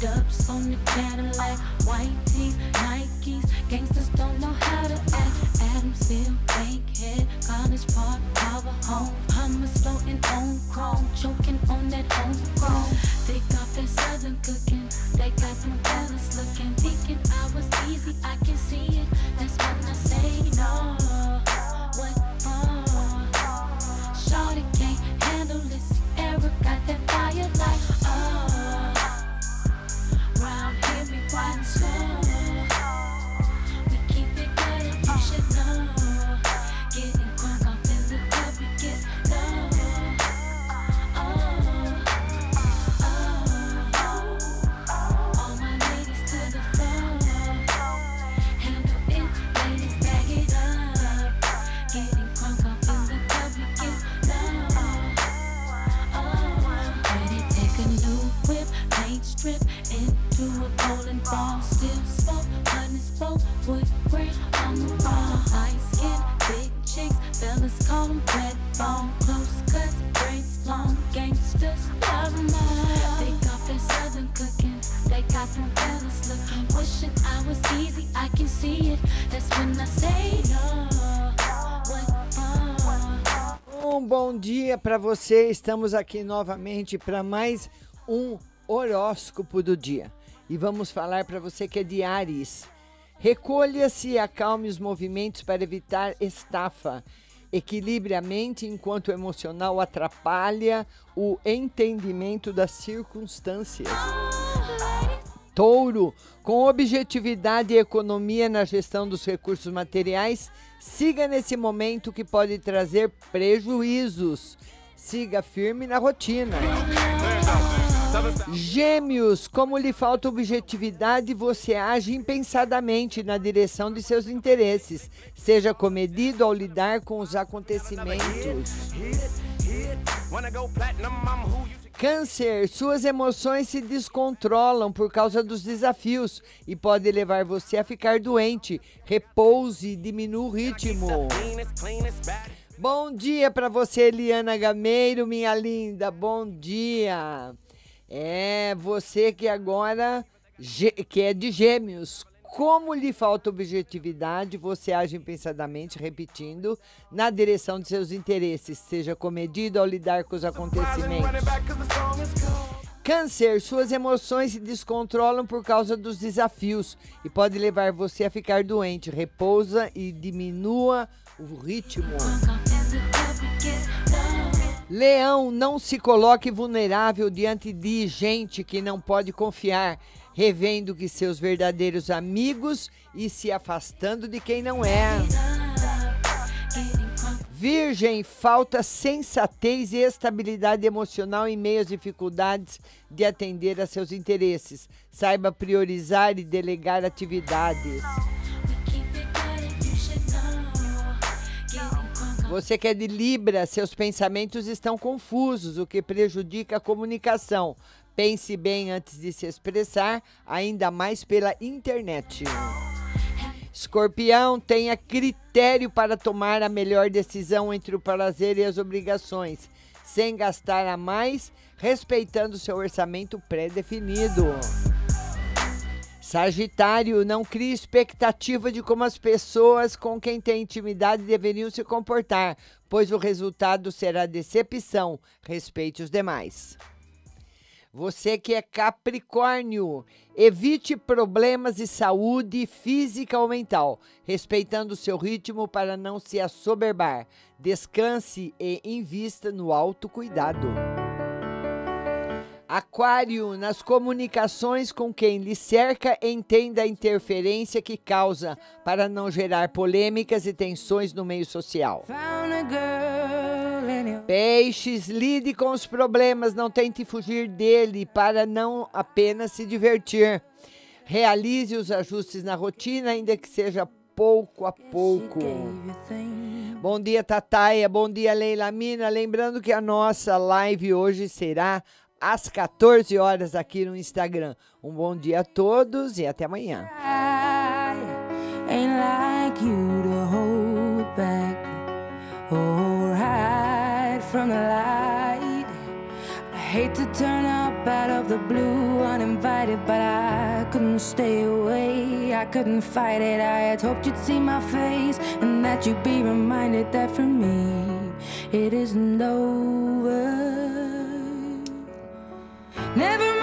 Dubs on the Cadillac, white tees, Nikes. Gangsters don't know how to act. Adamsville, Bankhead, College Park, Power Home. Hummus floating on chrome, choking on that homegrown. They got that southern cooking, they got them Um bom dia para você. Estamos aqui novamente para mais um horóscopo do dia. E vamos falar para você que é de Ares. Recolha-se e acalme os movimentos para evitar estafa. Equilibre a mente enquanto o emocional atrapalha o entendimento das circunstâncias. Touro, com objetividade e economia na gestão dos recursos materiais, siga nesse momento que pode trazer prejuízos. Siga firme na rotina. Gêmeos, como lhe falta objetividade, você age impensadamente na direção de seus interesses. Seja comedido ao lidar com os acontecimentos. Câncer, suas emoções se descontrolam por causa dos desafios e pode levar você a ficar doente. Repouse e diminua o ritmo. Bom dia para você, Eliana Gameiro, minha linda. Bom dia. É você que agora que é de Gêmeos. Como lhe falta objetividade, você age impensadamente, repetindo, na direção de seus interesses. Seja comedido ao lidar com os acontecimentos. Câncer, suas emoções se descontrolam por causa dos desafios e pode levar você a ficar doente. Repousa e diminua o ritmo. Leão, não se coloque vulnerável diante de gente que não pode confiar, revendo que seus verdadeiros amigos e se afastando de quem não é. Virgem, falta sensatez e estabilidade emocional em meio às dificuldades de atender a seus interesses. Saiba priorizar e delegar atividades. Você que é de Libra, seus pensamentos estão confusos, o que prejudica a comunicação. Pense bem antes de se expressar, ainda mais pela internet. Escorpião, tenha critério para tomar a melhor decisão entre o prazer e as obrigações, sem gastar a mais, respeitando seu orçamento pré-definido. Sagitário, não crie expectativa de como as pessoas com quem tem intimidade deveriam se comportar, pois o resultado será decepção. Respeite os demais. Você que é Capricórnio, evite problemas de saúde física ou mental, respeitando o seu ritmo para não se assoberbar. Descanse e invista no autocuidado. Aquário, nas comunicações com quem lhe cerca, entenda a interferência que causa para não gerar polêmicas e tensões no meio social. Peixes, lide com os problemas, não tente fugir dele para não apenas se divertir. Realize os ajustes na rotina, ainda que seja pouco a pouco. Bom dia, Tataia. Bom dia, Leila Mina. Lembrando que a nossa live hoje será às 14 horas aqui no Instagram. Um bom dia a todos e até amanhã. Hate to turn up out of the blue, uninvited, but I couldn't stay away. I couldn't fight it. I had hoped you'd see my face and that you'd be reminded that for me it isn't over. Never